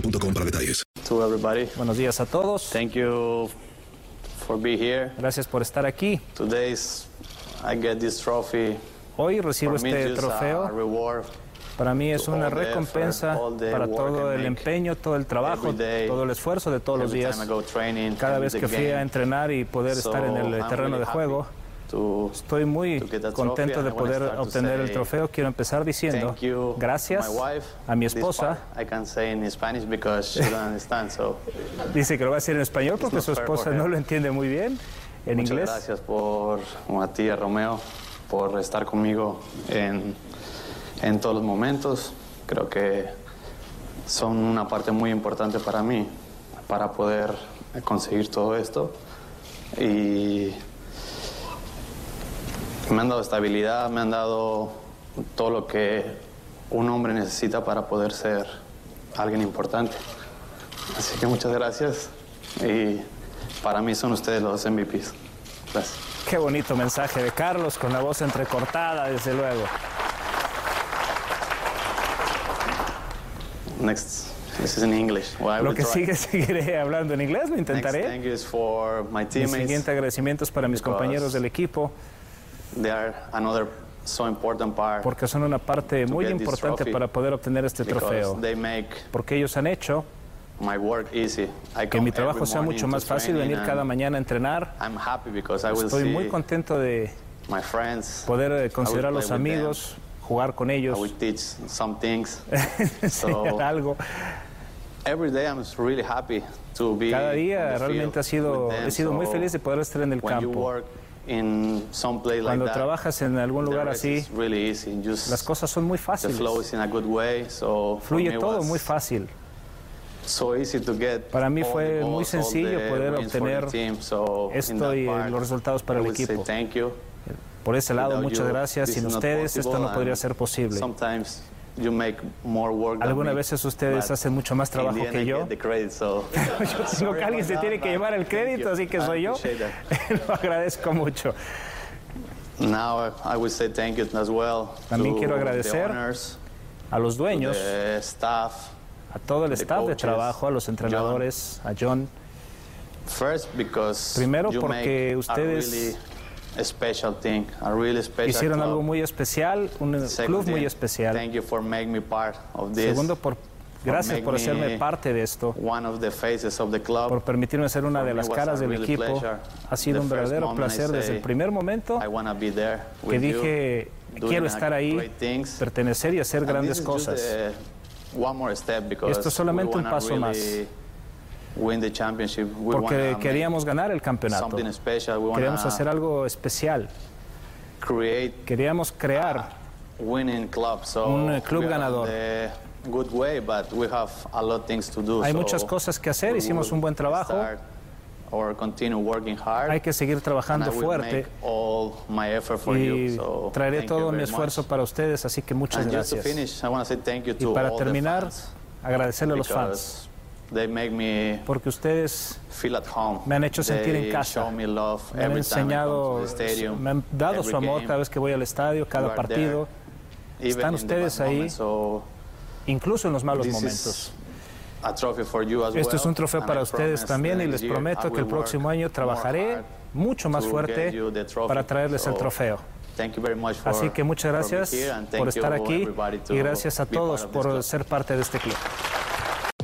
boostmobile.com para detalles. to everybody. Buenos días a todos. Thank you for being here. Gracias por estar aquí. Today's I get this trophy. Hoy recibo For este trofeo. reward. Para mí es una recompensa para todo el empeño, todo el trabajo, todo el esfuerzo de todos los días. Cada vez que fui a entrenar y poder estar en el terreno de juego, estoy muy contento de poder obtener el trofeo. Quiero empezar diciendo Thank you, gracias a mi esposa. Dice que lo va a decir en español porque su esposa no lo entiende muy bien en muchas inglés. gracias por a ti, a Romeo, por estar conmigo en, en todos los momentos. Creo que son una parte muy importante para mí, para poder conseguir todo esto. Y me han dado estabilidad, me han dado todo lo que un hombre necesita para poder ser alguien importante. Así que muchas gracias y para mí son ustedes los MVPs. Gracias. Qué bonito mensaje de Carlos con la voz entrecortada, desde luego. Next, this is in English. Well, Lo que sigue, seguiré hablando en inglés, lo Next, intentaré. thank you for my Mi teammates. siguiente agradecimiento es para mis compañeros del equipo, porque son una parte muy importante para poder obtener este trofeo. Porque ellos han hecho que mi trabajo sea mucho más fácil venir cada mañana a entrenar. Estoy muy contento de poder play with them. amigos, jugar con ellos, enseñar algo. Cada día realmente ha sido, he sido muy feliz de poder estar en el campo. Work in some place like Cuando that, trabajas en algún lugar así, las cosas son muy the flow fáciles. is in a good way. So for Fluye todo muy fácil. so easy to get Para mí fue muy sencillo poder obtener team. So in esto y part, los resultados para el equipo. Thank you. Por ese lado, muchas gracias. Sin ustedes esto no podría ser posible. You make more work Algunas veces ustedes hacen mucho más trabajo que I yo. credit, so Yo tengo que alguien se tiene que llevar el crédito, así que soy yo. Lo agradezco mucho. Now I would say thank you as well También quiero agradecer owners, A los dueños, staff. a todo el staff de coaches, trabajo, a los entrenadores, a John. First, because Primero, porque ustedes special thing, a really special Hicieron club. algo muy especial, un Second club muy especial. Thank you for making me part of this. Segundo, por, gracias por hacerme me parte de esto, One of the faces of the club. por permitirme ser una For de las caras del really equipo. pleasure. Ha sido The un verdadero placer desde el primer momento be there que you, dije doing quiero estar ahí, pertenecer y hacer And grandes just cosas. one more step Esto es solamente un paso más. really. We Porque queríamos ganar el campeonato. something special. We Queríamos hacer algo especial. create Queríamos crear winning club. So Un, club ganador. the good way, but we have a lot of things to do. Hay muchas cosas que hacer, hicimos un buen trabajo. start Or continue working hard. Hay que seguir trabajando fuerte y traeré todo mi esfuerzo para ustedes, así que muchas gracias. Y para terminar, agradecerle a los fans, they make me porque ustedes feel at home. me han hecho sentir en They casa. show me love me han enseñado, stadium, me han dado su amor game. cada vez que voy al estadio, You cada are partido, there, Están ustedes ahí, moments, so incluso en los malos momentos. you Esto es un trofeo para ustedes también y les prometo que el próximo año trabajaré mucho más fuerte you para traerles el trofeo. thank you very much for- Así que muchas gracias por estar you aquí y gracias a todos por ser parte de este club.